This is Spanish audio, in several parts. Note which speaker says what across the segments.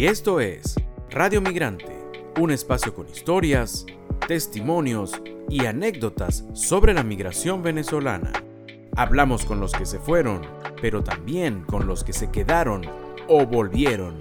Speaker 1: Y esto es Radio Migrante, un espacio con historias, testimonios y anécdotas sobre la migración venezolana. Hablamos con los que se fueron, pero también con los que se quedaron o volvieron.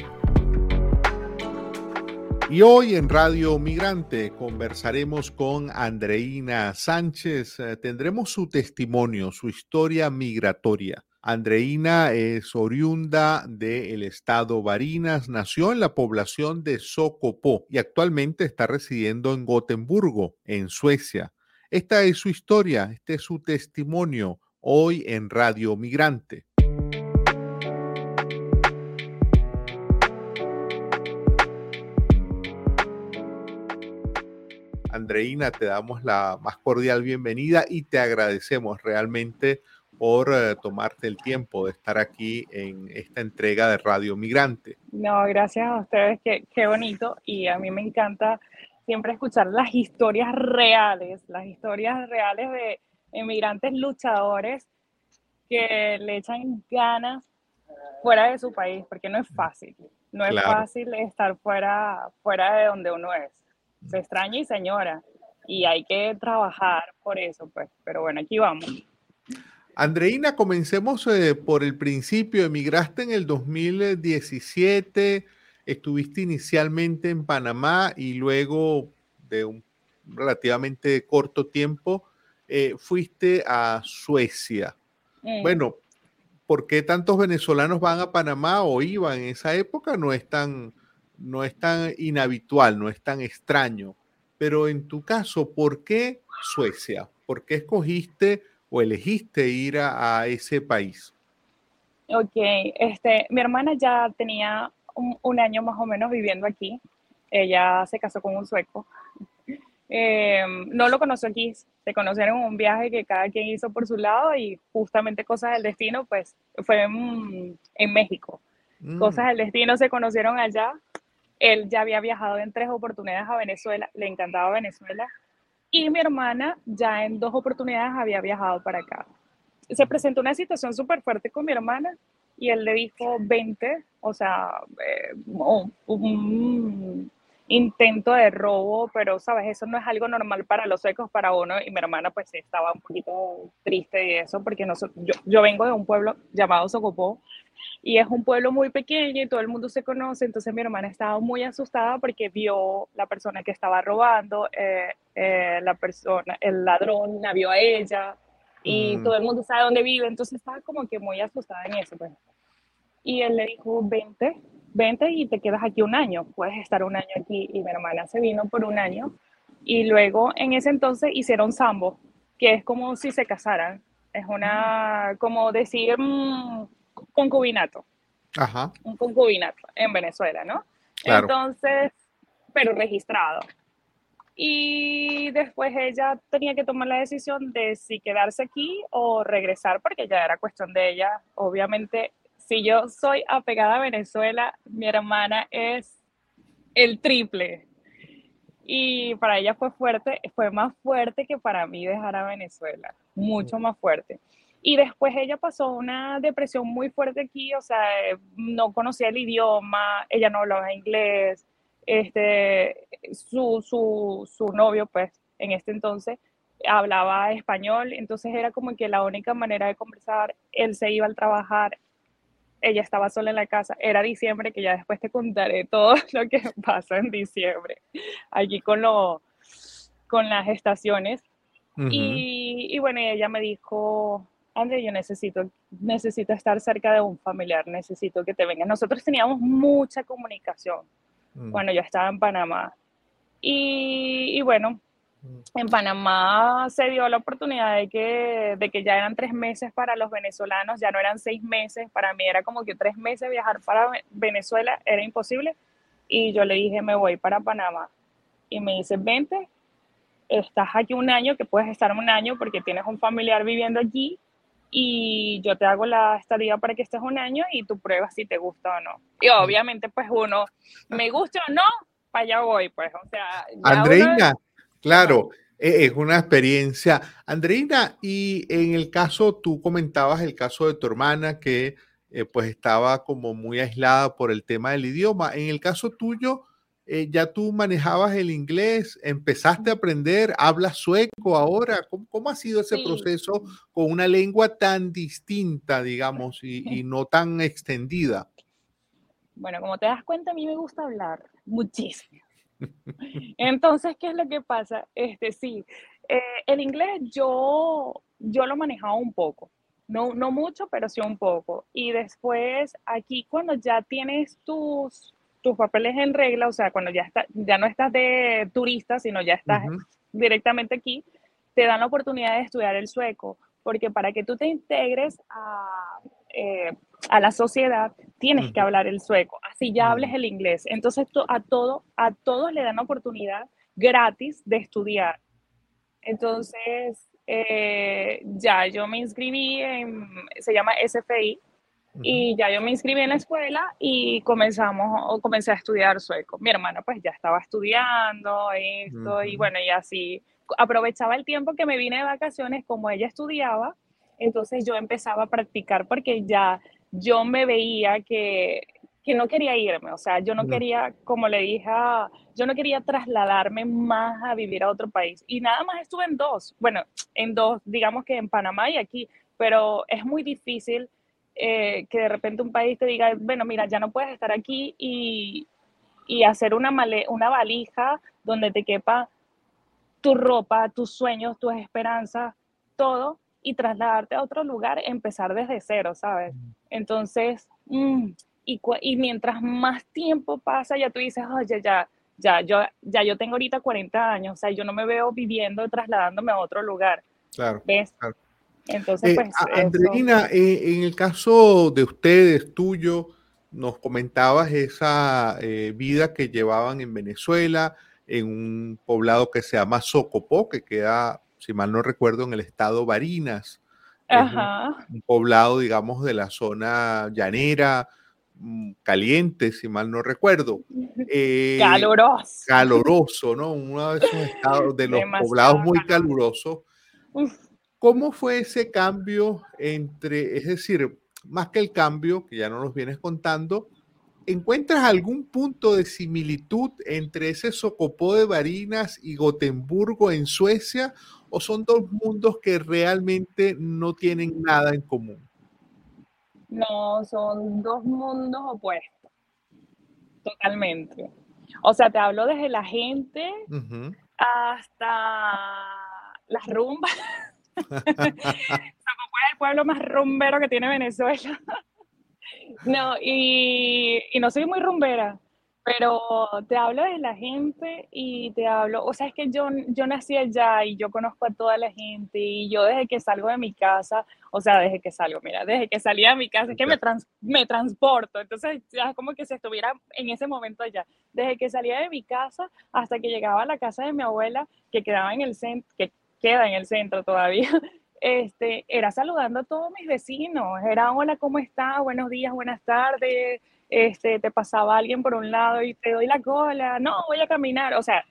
Speaker 2: Y hoy en Radio Migrante conversaremos con Andreina Sánchez. Eh, tendremos su testimonio, su historia migratoria. Andreina es oriunda del estado Barinas, nació en la población de Socopó y actualmente está residiendo en Gotemburgo, en Suecia. Esta es su historia, este es su testimonio hoy en Radio Migrante. Andreina, te damos la más cordial bienvenida y te agradecemos realmente por eh, tomarte el tiempo de estar aquí en esta entrega de Radio Migrante.
Speaker 3: No, gracias a ustedes, qué, qué bonito y a mí me encanta siempre escuchar las historias reales, las historias reales de emigrantes luchadores que le echan ganas fuera de su país, porque no es fácil, no es fácil estar fuera, fuera de donde uno es se extraña y señora, y hay que trabajar por eso, pues, pero bueno, aquí vamos.
Speaker 2: Andreina, comencemos eh, por el principio. Emigraste en el 2017, estuviste inicialmente en Panamá y luego de un relativamente corto tiempo eh, fuiste a Suecia. Mm. Bueno, ¿por qué tantos venezolanos van a Panamá o iban en esa época? No es tan, no es tan inhabitual, no es tan extraño. Pero en tu caso, ¿por qué Suecia? ¿Por qué escogiste o elegiste ir a, ese país?
Speaker 3: Ok, este, mi hermana ya tenía un, año más o menos viviendo aquí. Ella se casó con un sueco. Em, no lo conoció aquí, se conocieron en un viaje que cada quien hizo por su lado y justamente cosas del destino, pues fue en, México. Mm. Cosas del destino se conocieron allá él ya había viajado en tres oportunidades a Venezuela, le encantaba Venezuela. Y mi hermana ya en dos oportunidades había viajado para acá. Se presentó una situación súper fuerte con mi hermana y él le dijo 20, o sea, eh, un intento de robo, pero sabes, eso no es algo normal para los secos, para uno. Y mi hermana pues estaba un poquito triste de eso porque yo, yo vengo de un pueblo llamado Socopó y es un pueblo muy pequeño y todo el mundo se conoce, entonces mi hermana estaba muy asustada porque vio la persona que estaba robando, eh, eh, la persona, el ladrón la vio a ella y mm. todo el mundo sabe dónde vive, entonces estaba como que muy asustada en eso. Pues. Y él le dijo, vente, vente y te quedas aquí un año, puedes estar un año aquí y mi hermana se vino por un año y luego en ese entonces hicieron sambo, que es como si se casaran, es una, como decir... Mm, concubinato. Ajá. Un concubinato en Venezuela, ¿no? Entonces, pero registrado. Y después ella tenía que tomar la decisión de si quedarse aquí o regresar, porque ya era cuestión de ella. Obviamente, si yo soy apegada a Venezuela, mi hermana es el triple. Y para ella fue fuerte, fue más fuerte que para mí dejar a Venezuela, mucho más fuerte. Y después ella pasó una depresión muy fuerte aquí, o sea, no conocía el idioma, ella no hablaba inglés, este, su, su, su novio, pues, en este entonces, hablaba español, entonces era como que la única manera de conversar, él se iba al trabajar, ella estaba sola en la casa, era diciembre, que ya después te contaré todo lo que pasa en diciembre, aquí con, lo, con las estaciones. y, y, bueno, ella me dijo, André, yo necesito, necesito estar cerca de un familiar, necesito que te vengas. Nosotros teníamos mucha comunicación mm. cuando yo estaba en Panamá. Y, bueno, mm. En Panamá se dio la oportunidad de que, de que ya eran tres meses para los venezolanos, ya no eran seis meses. Para mí era como que tres meses viajar para Venezuela era imposible. Y yo le dije, me voy para Panamá. Y me dice, vente, estás aquí un año, que puedes estar un año porque tienes un familiar viviendo allí y yo te hago la estadía para que estés un año y tú pruebas si te gusta o no. Y obviamente, pues uno, me gusta o no, para allá voy, pues, o sea.
Speaker 2: Andreina, claro, e-, es una experiencia. Andreina, y en el caso, tú comentabas el caso de tu hermana que eh, pues estaba como muy aislada por el tema del idioma. En el caso tuyo, eh, ya tú manejabas el inglés, empezaste a aprender, hablas sueco ahora. ¿Cómo, ha sido ese proceso con una lengua tan distinta, digamos, y, no tan extendida?
Speaker 3: Bueno, como te das cuenta, a mí me gusta hablar muchísimo. Entonces, ¿qué es lo que pasa? Este, sí, eh, el inglés yo, yo lo manejaba un poco. No, no mucho, pero sí un poco. Y después, aquí cuando ya tienes tus, tus papeles en regla, o sea, cuando ya, está, ya no estás de turista, sino ya estás directamente aquí, te dan la oportunidad de estudiar el sueco, porque para que tú te integres a, eh, a la sociedad, tienes que hablar el sueco, así ya hables el inglés. Entonces, a, todo, a todos le dan la oportunidad gratis de estudiar. Entonces, eh, ya yo me inscribí en, se llama SFI, y ya yo me inscribí en la escuela y comenzamos, o comencé a estudiar sueco. Mi hermana pues ya estaba estudiando esto y bueno, y así aprovechaba el tiempo que me vine de vacaciones como ella estudiaba, entonces yo empezaba a practicar porque ya yo me veía que, que no quería irme, o sea, yo no quería, como le dije, yo no quería trasladarme más a vivir a otro país. Y nada más estuve en dos, bueno, en dos, digamos que en Panamá y aquí, pero es muy difícil eh, que de repente un país te diga, bueno, mira, ya no puedes estar aquí y, y hacer una, una valija donde te quepa tu ropa, tus sueños, tus esperanzas, todo, y trasladarte a otro lugar, empezar desde cero, ¿sabes? Entonces, mm, y, y, mientras más tiempo pasa, ya tú dices, oye, ya, ya, yo, ya yo tengo ahorita 40 años, o sea, yo no me veo viviendo, trasladándome a otro lugar.
Speaker 2: Claro.
Speaker 3: ¿Ves?
Speaker 2: Claro.
Speaker 3: Entonces, eh, pues.
Speaker 2: Andreina, eh, en el caso de ustedes, tuyo, nos comentabas esa eh, vida que llevaban en Venezuela, en un poblado que se llama Socopó, que queda, si mal no recuerdo, en el estado Barinas.
Speaker 3: Ajá.
Speaker 2: Un, poblado, digamos, de la zona llanera, mm, caliente, si mal no recuerdo.
Speaker 3: caloroso.
Speaker 2: Caloroso, ¿no? Uno de esos estados, de los poblados muy calurosos. ¿Cómo fue ese cambio entre, es decir, más que el cambio, que ya no nos vienes contando, ¿encuentras algún punto de similitud entre ese Socopó de Barinas y Gotemburgo en Suecia? ¿O son dos mundos que realmente no tienen nada en común?
Speaker 3: No, son dos mundos opuestos. Totalmente. O sea, te hablo desde la gente hasta las rumbas. es el pueblo más rumbero que tiene Venezuela. no, y, y, no soy muy rumbera, pero te hablo de la gente y te hablo, o sea, es que yo, yo nací allá y yo conozco a toda la gente y yo desde que salgo de mi casa, o sea, desde que salgo, mira, desde que salí de mi casa, es que me, me transporto, entonces ya como que si estuviera en ese momento allá, desde que salía de mi casa hasta que llegaba a la casa de mi abuela, que quedaba en el centro, que queda en el centro todavía, este, era saludando a todos mis vecinos, era hola, ¿cómo estás? Buenos días, buenas tardes, este, te pasaba alguien por un lado y te doy la cola, no, voy a caminar, o sea,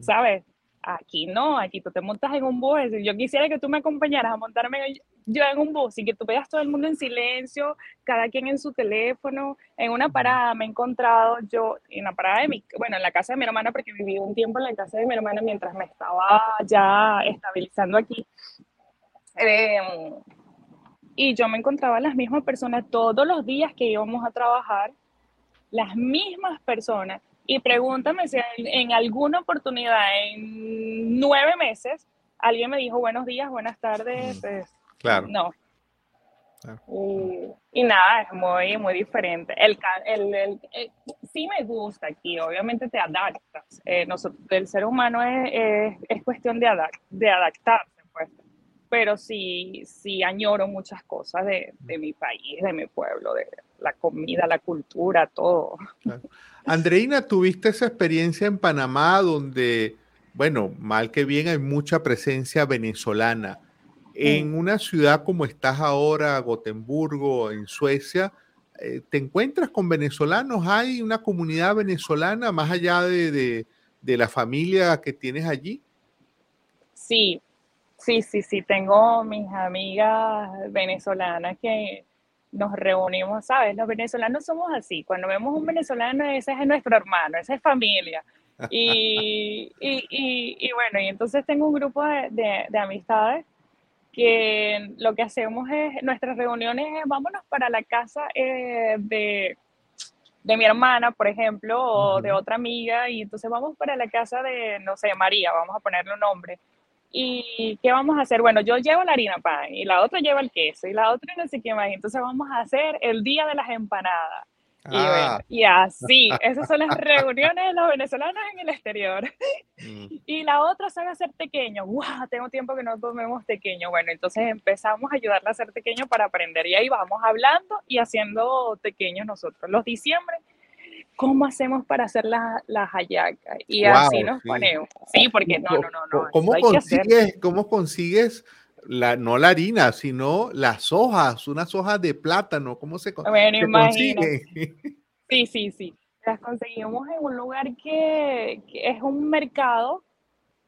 Speaker 3: ¿sabes? Aquí no, aquí tú te montas en un bus, yo quisiera que tú me acompañaras a montarme yo en un bus y que tú veas todo el mundo en silencio, cada quien en su teléfono, en una parada me he encontrado yo, en la parada de mi, bueno, en la casa de mi hermana, porque viví un tiempo en la casa de mi hermana mientras me estaba ya estabilizando aquí. Em, y yo me encontraba las mismas personas todos los días que íbamos a trabajar, las mismas personas. Y pregúntame si en, alguna oportunidad, en nueve meses, alguien me dijo buenos días, buenas tardes.
Speaker 2: claro.
Speaker 3: No. Y, nada, es muy, muy diferente. El, el, el, eh, sí me gusta aquí, obviamente te adaptas. Eh, nosotros, el ser humano es, es, cuestión de, de adaptarse, pero sí, sí añoro muchas cosas de, de, mi país, de mi pueblo, de la comida, la cultura, todo.
Speaker 2: Andreina, ¿tuviste esa experiencia en Panamá donde, bueno, mal que bien hay mucha presencia venezolana? En una ciudad como estás ahora, Gotemburgo, en Suecia, eh, ¿te encuentras con venezolanos? ¿Hay una comunidad venezolana más allá de, de, de la familia que tienes allí?
Speaker 3: Sí, Sí, sí, sí, tengo mis amigas venezolanas que nos reunimos, ¿sabes? Los venezolanos somos así. Cuando vemos un venezolano, ese es nuestro hermano, esa es familia. Y, y, y, bueno, y entonces tengo un grupo de, de, amistades que lo que hacemos es, nuestras reuniones es, vámonos para la casa eh, de, de, mi hermana, por ejemplo, o de otra amiga, y entonces vamos para la casa de, no sé, María, vamos a ponerle un nombre. ¿Y qué vamos a hacer? Bueno, yo llevo la harina pan y la otra lleva el queso y la otra no sé qué más. Entonces vamos a hacer el día de las empanadas. Ah. Y, así, esas son las reuniones de los venezolanos en el exterior. Mm. Y la otra sabe hacer pequeño. ¡Wow! Tengo tiempo que no comemos pequeño. Bueno, entonces empezamos a ayudarla a hacer pequeño para aprender. Y ahí vamos hablando y haciendo pequeños nosotros. Los diciembre, ¿cómo hacemos para hacer las la hallacas? Y así nos ponemos. Sí, porque no, no, no. no
Speaker 2: ¿Cómo, consigues, ¿Cómo consigues la, no la harina, sino las hojas, unas hojas de plátano, ¿cómo se,
Speaker 3: bueno, consigue? Sí, sí, sí. Las conseguimos en un lugar que, es un mercado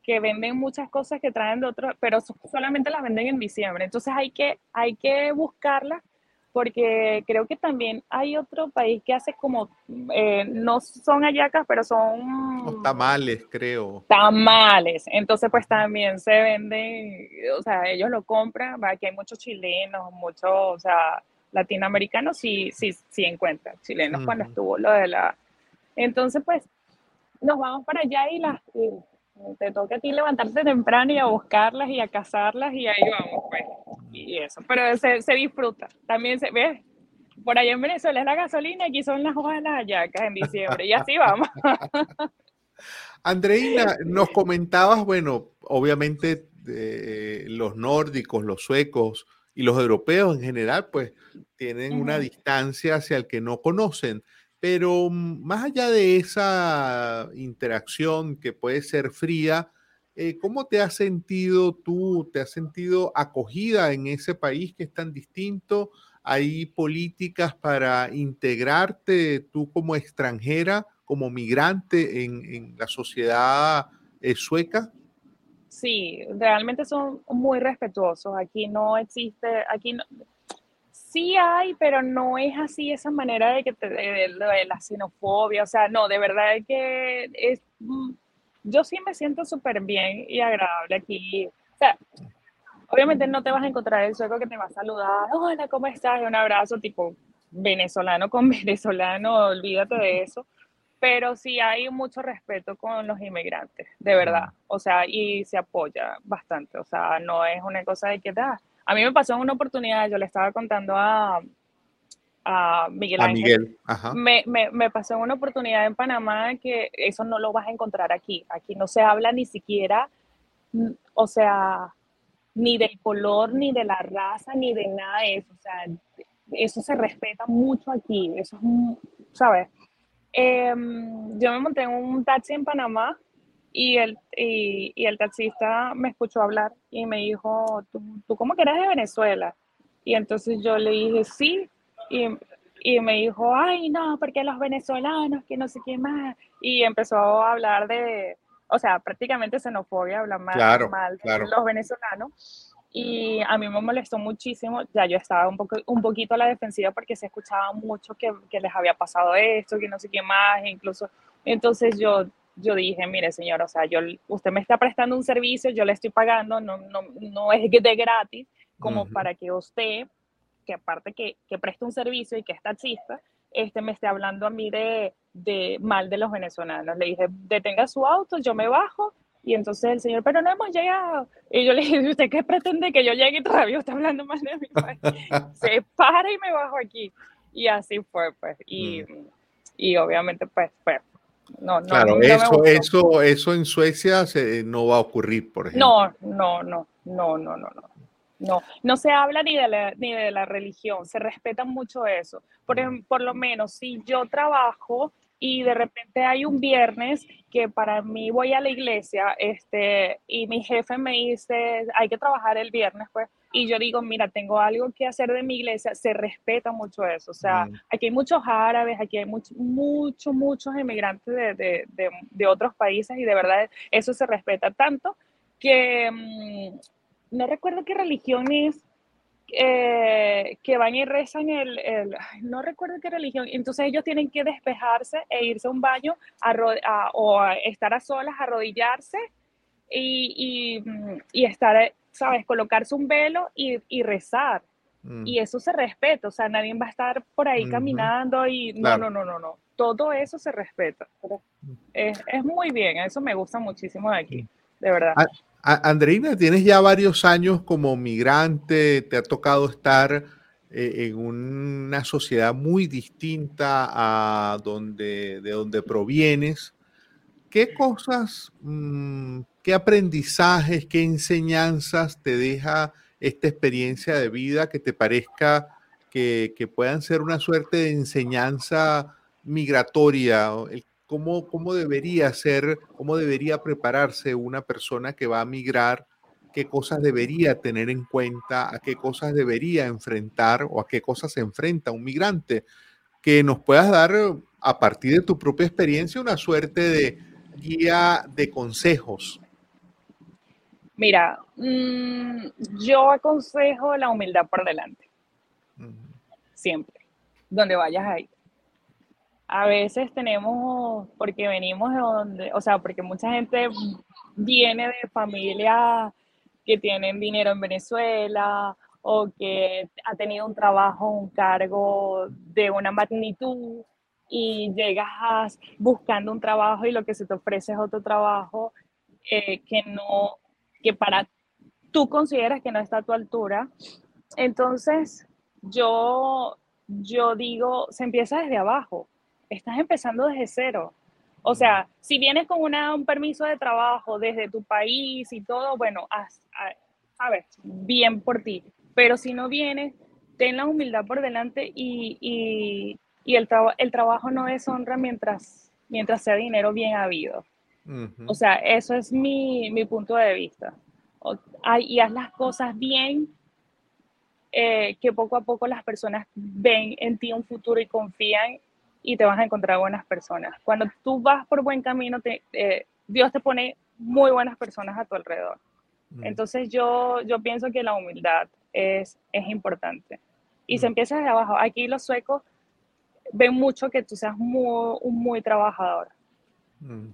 Speaker 3: que venden muchas cosas que traen de otros, pero solamente las venden en diciembre. Entonces hay que, hay que buscarlas porque creo que también hay otro país que hace como, eh, no son hallacas, pero son...
Speaker 2: tamales, creo.
Speaker 3: Tamales. Entonces, pues también se venden, o sea, ellos lo compran, aquí hay muchos chilenos, muchos, o sea, latinoamericanos sí, sí, sí encuentran, chilenos cuando estuvo lo de la... Entonces, pues, nos vamos para allá y las... te toca a ti levantarte temprano y a buscarlas y a cazarlas y ahí vamos, pues y eso, pero se, se disfruta. También se ve, por allá en Venezuela es la gasolina, aquí son las hojas de las hallacas en diciembre, y así vamos.
Speaker 2: Andreina, nos comentabas, bueno, obviamente los nórdicos, los suecos y los europeos en general, pues tienen una distancia hacia el que no conocen. Pero mm, más allá de esa interacción que puede ser fría, eh, ¿Cómo te has sentido tú? ¿Te has sentido acogida en ese país que es tan distinto? ¿Hay políticas para integrarte tú como extranjera, como migrante en, la sociedad eh, sueca?
Speaker 3: Sí, realmente son muy respetuosos. Aquí no existe, aquí sí hay, pero no es así esa manera de que te, de, la xenofobia, o sea, no, de verdad que es mm, yo sí me siento súper bien y agradable aquí. O sea, obviamente no te vas a encontrar el sueco que te va a saludar, hola, ¿cómo estás? Un abrazo tipo venezolano con venezolano, olvídate de eso. Pero sí hay mucho respeto con los inmigrantes, de verdad. O sea, y se apoya bastante. O sea, no es una cosa de que da. A mí me pasó en una oportunidad, yo le estaba contando a, a Miguel Ángel. Me, me, me, pasó en una oportunidad en Panamá que eso no lo vas a encontrar aquí. Aquí no se habla ni siquiera, o sea, ni del color, ni de la raza, ni de nada de eso. O sea, eso se respeta mucho aquí. Eso es, ¿sabes? Em, yo me monté en un taxi en Panamá y el, y, y, el taxista me escuchó hablar y me dijo, ¿Tú, ¿tú cómo que eres de Venezuela? Y entonces yo le dije, sí, y, y me dijo, ay, no, porque los venezolanos, que no sé qué más. Y empezó a hablar de, o sea, prácticamente xenofobia, hablar mal, mal de los venezolanos. Y a mí me molestó muchísimo, ya yo estaba un, poco, un poquito a la defensiva porque se escuchaba mucho que, que les había pasado esto, que no sé qué más, incluso. Entonces yo, yo dije, mire señor, o sea, yo, usted me está prestando un servicio, yo le estoy pagando, no, no, no es de gratis, como para que usted que aparte que, que presta un servicio y que es taxista, este, me esté hablando a mí de, de mal de los venezolanos. Le dije, detenga su auto, yo me bajo. Y entonces el señor, pero no hemos llegado. Y yo le dije, ¿usted qué pretende que yo llegue y todavía está hablando mal de mi país? Se para y me bajo aquí. Y así fue, pues. Y, mm. y obviamente, pues, pues no, no,
Speaker 2: claro, eso, eso, eso en Suecia se, no va a ocurrir, por ejemplo.
Speaker 3: No, no, no, no, no, no, no. No, no se habla ni de la, ni de la religión, se respeta mucho eso. Por, por lo menos si yo trabajo y de repente hay un viernes que para mí voy a la iglesia este, y mi jefe me dice, hay que trabajar el viernes, pues, y yo digo, mira, tengo algo que hacer de mi iglesia, se respeta mucho eso. O sea, aquí hay muchos árabes, aquí hay muchos, muchos, muchos inmigrantes de, de, de, de, otros países y de verdad eso se respeta tanto que mm, no recuerdo qué religión es, eh, que van y rezan el, el, no recuerdo qué religión, entonces ellos tienen que despejarse e irse a un baño o estar a solas, arrodillarse y, y, estar, ¿sabes? Colocarse un velo y, y rezar. Mm. Y eso se respeta, o sea, nadie va a estar por ahí caminando y no, no, no, no, no. Todo eso se respeta. Es, es, muy bien, eso me gusta muchísimo de aquí, de verdad.
Speaker 2: Andreina, tienes ya varios años como migrante, te ha tocado estar eh, en una sociedad muy distinta a donde, de donde provienes. ¿Qué cosas, mm, qué aprendizajes, qué enseñanzas te deja esta experiencia de vida que te parezca que, que puedan ser una suerte de enseñanza migratoria? Cómo, cómo debería ser, cómo debería prepararse una persona que va a migrar, qué cosas debería tener en cuenta, a qué cosas debería enfrentar o a qué cosas se enfrenta un migrante, que nos puedas dar a partir de tu propia experiencia una suerte de guía de consejos.
Speaker 3: Mira, mm, yo aconsejo la humildad por delante. Siempre. Donde vayas ahí a veces tenemos, porque venimos de donde, o sea, porque mucha gente viene de familias que tienen dinero en Venezuela o que ha tenido un trabajo, un cargo de una magnitud y llegas buscando un trabajo y lo que se te ofrece es otro trabajo eh, que no, que para tú consideras que no está a tu altura. Entonces, yo, yo digo, se empieza desde abajo estás empezando desde cero. O sea, si vienes con una, un permiso de trabajo desde tu país y todo, bueno, sabes, bien por ti. Pero si no vienes, ten la humildad por delante y, y, y el, el trabajo no deshonra mientras, mientras sea dinero bien habido. O sea, eso es mi, mi punto de vista. y haz las cosas bien, eh, que poco a poco las personas ven en ti un futuro y confían y te vas a encontrar buenas personas. Cuando tú vas por buen camino, te, eh, Dios te pone muy buenas personas a tu alrededor. Mm. Entonces yo, yo pienso que la humildad es, es importante. Y se mm. empieza desde abajo. Aquí los suecos ven mucho que tú seas muy, un muy trabajador. Mm.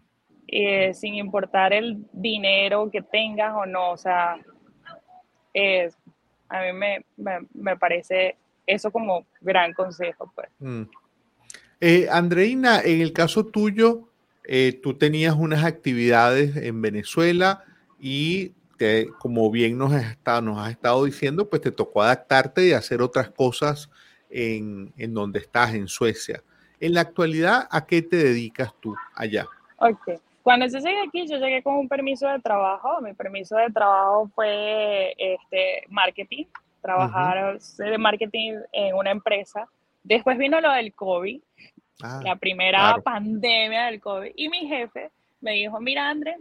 Speaker 3: Eh, sin importar el dinero que tengas o no. O sea, es, a mí me, me, me parece eso como gran consejo. Pues.
Speaker 2: Eh, Andreina, en el caso tuyo, eh, tú tenías unas actividades en Venezuela y como bien nos has, estado, nos has estado diciendo, pues te tocó adaptarte y hacer otras cosas en, en, donde estás, en Suecia. En la actualidad, ¿a qué te dedicas tú allá?
Speaker 3: Ok. Cuando yo llegué aquí, yo llegué con un permiso de trabajo. Mi permiso de trabajo fue este, marketing, trabajar de marketing en una empresa. Después vino lo del COVID Ah, la primera pandemia del COVID. Y mi jefe me dijo, mira, André,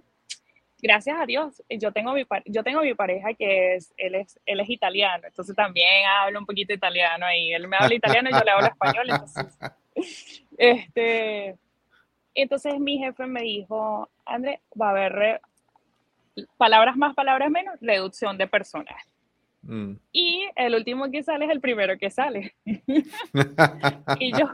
Speaker 3: gracias a Dios, yo tengo mi, yo tengo mi pareja que es él, es, él es italiano, entonces también hablo un poquito italiano ahí. Él me habla italiano y yo le hablo español. Entonces, este, entonces mi jefe me dijo, André, va a haber palabras más, palabras menos, reducción de personal. Mm. Y el último que sale es el primero que sale. y yo,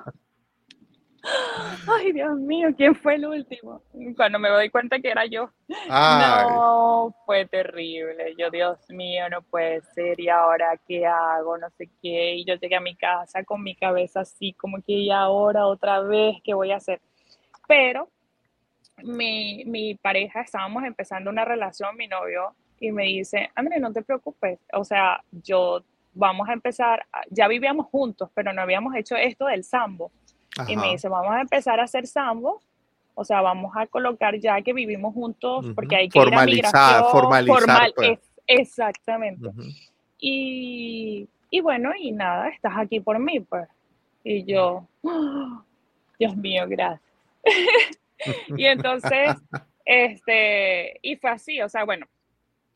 Speaker 3: Ay, Dios mío, ¿quién fue el último? Cuando me doy cuenta que era yo. No, fue terrible. Yo, Dios mío, no puede ser. ¿Y ahora qué hago? No sé qué. Y yo llegué a mi casa con mi cabeza así, como que, ¿y ahora otra vez qué voy a hacer? Pero mi, mi pareja, estábamos empezando una relación, mi novio, y me dice, André, no te preocupes. O sea, yo vamos a empezar, ya vivíamos juntos, pero no habíamos hecho esto del sambo. Y me dice, vamos a empezar a hacer sambo, o sea, vamos a colocar ya que vivimos juntos, porque hay que
Speaker 2: formalizar, ir formalizar. Formal, pues.
Speaker 3: exactamente. y, y, bueno, y nada, estás aquí por mí, pues. Y yo, Dios mío, gracias. y entonces, este, y fue así, o sea, bueno,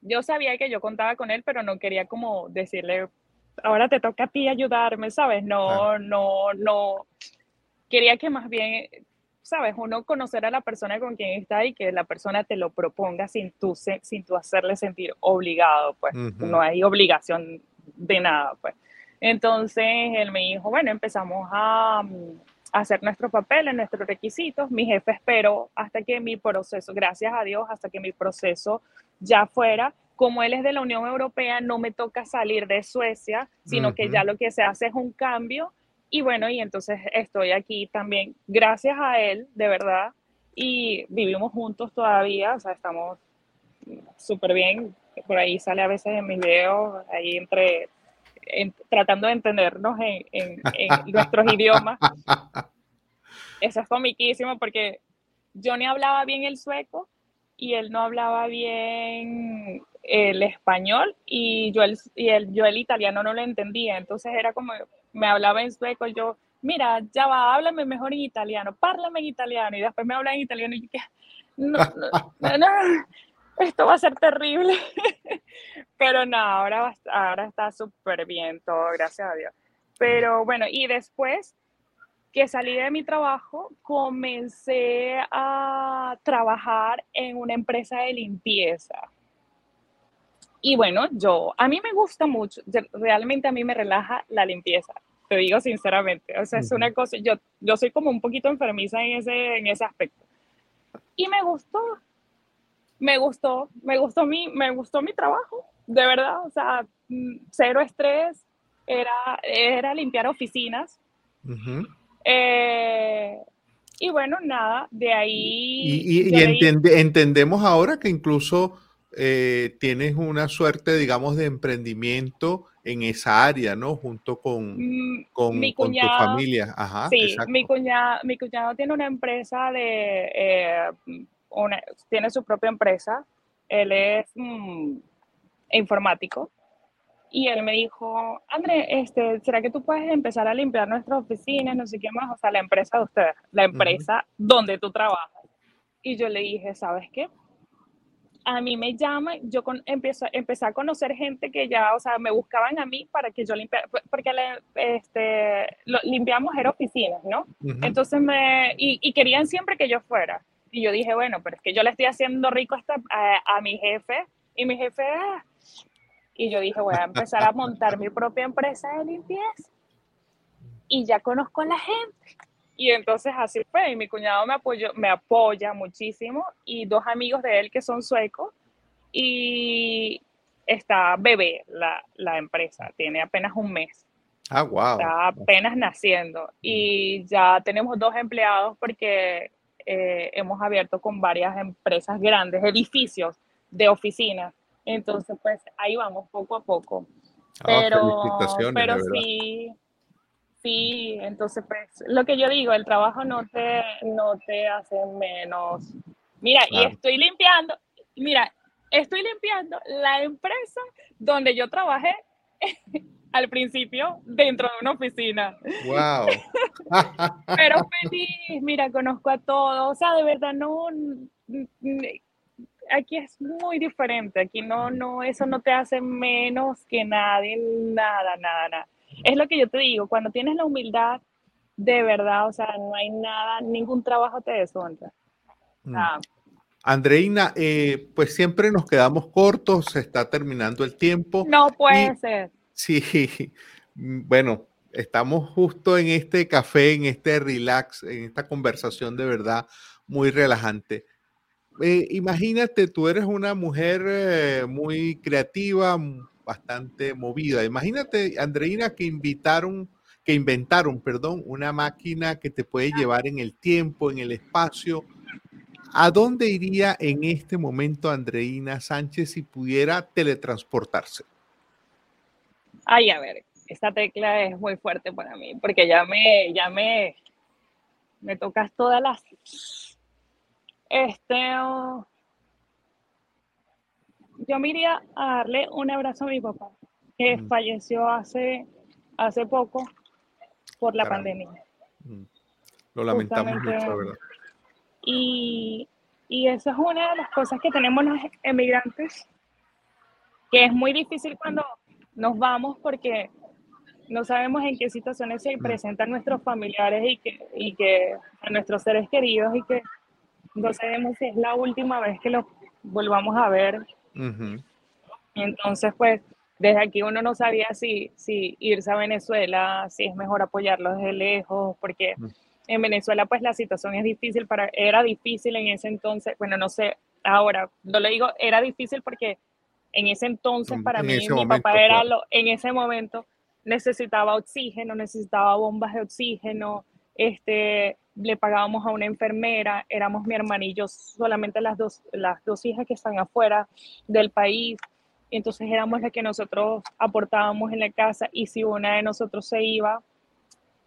Speaker 3: yo sabía que yo contaba con él, pero no quería como decirle, ahora te toca a ti ayudarme, ¿sabes? No, no, no, quería que más bien, sabes, uno conocer a la persona con quien está y que la persona te lo proponga sin tú, sin tú hacerle sentir obligado, pues. No hay obligación de nada, pues. Entonces él me dijo, bueno, empezamos a, hacer nuestros papeles, nuestros requisitos. Mi jefe esperó hasta que mi proceso, gracias a Dios, hasta que mi proceso ya fuera. Como él es de la Unión Europea, no me toca salir de Suecia, sino que ya lo que se hace es un cambio. Y bueno, y entonces estoy aquí también, gracias a él, de verdad, y vivimos juntos todavía, o sea, estamos súper bien. Por ahí sale a veces en mis videos, ahí entre tratando de entendernos en, en, nuestros idiomas. Eso es comiquísimo porque yo ni hablaba bien el sueco y él no hablaba bien el español y yo el, y el, yo el italiano no lo entendía. Entonces era como, me hablaba en sueco, yo, mira, ya va, háblame mejor en italiano, párlame en italiano y después me habla en italiano y yo, no, no, no, esto va a ser terrible. Pero no, ahora, ahora está súper bien todo, gracias a Dios. Pero bueno, y después que salí de mi trabajo, comencé a trabajar en una empresa de limpieza. Y bueno, yo, a mí me gusta mucho, realmente a mí me relaja la limpieza, te digo sinceramente. O sea, es una cosa, yo, yo soy como un poquito enfermiza en ese, en ese aspecto. Y me gustó, me gustó, me gustó mi, me gustó mi trabajo, de verdad, o sea, mm, cero estrés, era, era limpiar oficinas. Eh, y bueno, nada, de ahí...
Speaker 2: Y, entendemos ahora que incluso eh, tienes una suerte, digamos, de emprendimiento en esa área, ¿no? Junto con, mm, con, tu familia. Ajá,
Speaker 3: sí, mi cuñado, mi cuñado tiene una empresa de... Eh, tiene su propia empresa, él es mm, informático, y él me dijo, André, este, ¿será que tú puedes empezar a limpiar nuestras oficinas, no sé qué más? O sea, la empresa de ustedes, la empresa donde tú trabajas. Y yo le dije, ¿sabes qué? A mí me llaman, yo con, empiezo, empecé a conocer gente que ya, o sea, me buscaban a mí para que yo limpiara, porque le, este, limpiamos era oficinas, ¿no? Entonces me, y, y, querían siempre que yo fuera. Y yo dije, bueno, pero es que yo le estoy haciendo rico a, a, mi jefe y mi jefe... Ah". Y yo dije, voy a empezar a montar mi propia empresa de limpieza. Y ya conozco a la gente. Y entonces así fue. Y mi cuñado me, apoyó, me apoya muchísimo. Y dos amigos de él que son suecos. Y está bebé la, la empresa. Tiene apenas un mes.
Speaker 2: Ah, wow.
Speaker 3: Está apenas naciendo. Y ya tenemos dos empleados porque eh, hemos abierto con varias empresas grandes, edificios de oficinas. Entonces, pues ahí vamos poco a poco. Ah, pero, pero sí, sí, entonces pues lo que yo digo, el trabajo no te, no te hace menos. Mira, y estoy limpiando, mira, estoy limpiando la empresa donde yo trabajé al principio dentro de una oficina.
Speaker 2: ¡Wow!
Speaker 3: Pero feliz, mira, conozco a todos, o sea, de verdad no, aquí es muy diferente, aquí no, no, eso no te hace menos que nadie, nada, nada, nada. Es lo que yo te digo, cuando tienes la humildad, de verdad, o sea, no hay nada, ningún trabajo te deshonra.
Speaker 2: Mm. Andreina, eh, pues siempre nos quedamos cortos, se está terminando el tiempo.
Speaker 3: No puede ser.
Speaker 2: Sí, bueno, estamos justo en este café, en este relax, en esta conversación de verdad muy relajante. Eh, imagínate, tú eres una mujer eh, muy creativa, bastante movida. Imagínate, Andreina, que invitaron, que inventaron, perdón, una máquina que te puede llevar en el tiempo, en el espacio. ¿A dónde iría en este momento Andreina Sánchez si pudiera teletransportarse?
Speaker 3: Ay, a ver, esta tecla es muy fuerte para mí, porque ya me, ya me, me tocas todas las... Este, oh, yo me iría a darle un abrazo a mi papá, que falleció hace, hace poco por la pandemia.
Speaker 2: Lo lamentamos mucho, ¿verdad?
Speaker 3: Y, y esa es una de las cosas que tenemos los emigrantes, que es muy difícil cuando nos vamos porque no sabemos en qué situaciones se presentan nuestros familiares y que, y que a nuestros seres queridos y que no sabemos si es la última vez que los volvamos a ver. Entonces, pues, desde aquí uno no sabía si, si irse a Venezuela, si es mejor apoyarlo desde lejos, porque en Venezuela pues la situación es difícil, para, era difícil en ese entonces, bueno, no sé, ahora, no le digo, era difícil porque en ese entonces para mí, mi papá era lo, en ese momento necesitaba oxígeno, necesitaba bombas de oxígeno, este, le pagábamos a una enfermera, éramos mi hermana y yo solamente las dos, las dos hijas que están afuera del país, entonces éramos las que nosotros aportábamos en la casa y si una de nosotros se iba,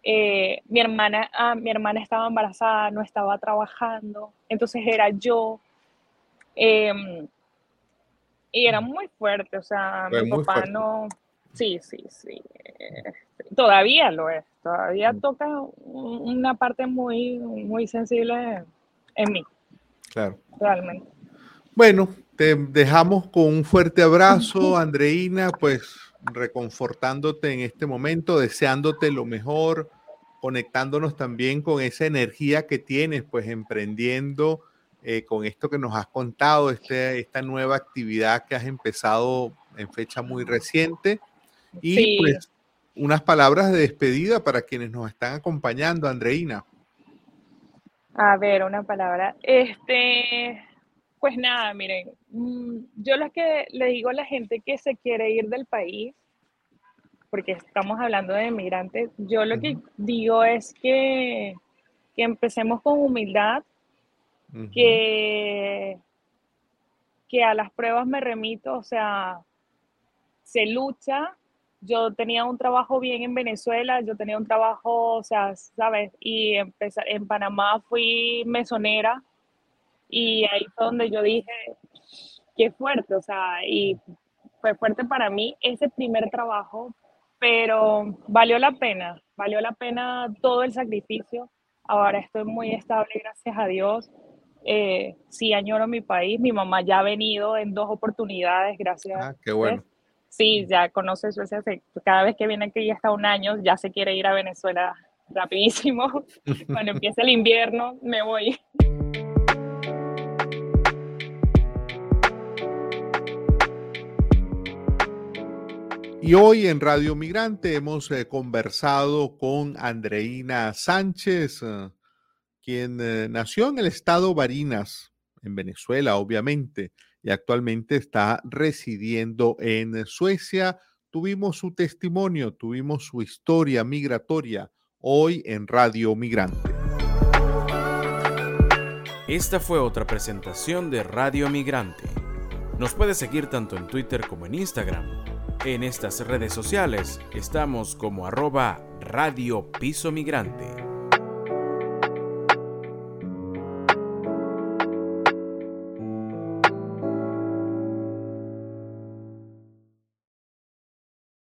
Speaker 3: eh, mi, hermana, ah, mi hermana estaba embarazada, no estaba trabajando, entonces era yo. Em, y era muy fuerte, o sea, mi papá no... Sí, sí, sí. Todavía lo es, todavía mm. toca una parte muy, muy sensible en mí.
Speaker 2: Claro.
Speaker 3: Realmente.
Speaker 2: Bueno, te dejamos con un fuerte abrazo, Andreina, pues reconfortándote en este momento, deseándote lo mejor, conectándonos también con esa energía que tienes, pues emprendiendo eh, con esto que nos has contado, este, esta nueva actividad que has empezado en fecha muy reciente. Y pues unas palabras de despedida para quienes nos están acompañando, Andreina.
Speaker 3: A ver, una palabra. Este, pues nada, miren, mm, yo lo que le digo a la gente que se quiere ir del país, porque estamos hablando de migrantes, yo lo que digo es que, empecemos con humildad, que, que a las pruebas me remito, o sea, se lucha. Yo tenía un trabajo bien en Venezuela, yo tenía un trabajo, o sea, ¿sabes? Y en Panamá fui mesonera y ahí fue donde yo dije, qué fuerte, o sea, y fue fuerte para mí ese primer trabajo, pero valió la pena, valió la pena todo el sacrificio. Ahora estoy muy estable, gracias a Dios. Eh, sí, añoro mi país. Mi mamá ya ha venido en dos oportunidades, gracias.
Speaker 2: Ah, qué bueno.
Speaker 3: Sí, ya conoce Suecia. Cada vez que viene aquí ya está un año, ya se quiere ir a Venezuela rapidísimo. Cuando empiece el invierno, me voy.
Speaker 2: Y hoy en Radio Migrante hemos eh, conversado con Andreina Sánchez, eh, quien eh, nació en el estado Barinas, en Venezuela, obviamente, y actualmente está residiendo en Suecia. Tuvimos su testimonio, tuvimos su historia migratoria hoy en Radio Migrante.
Speaker 1: Esta fue otra presentación de Radio Migrante. Nos puede seguir tanto en Twitter como en Instagram en estas redes sociales estamos como arroba Radio Piso Migrante.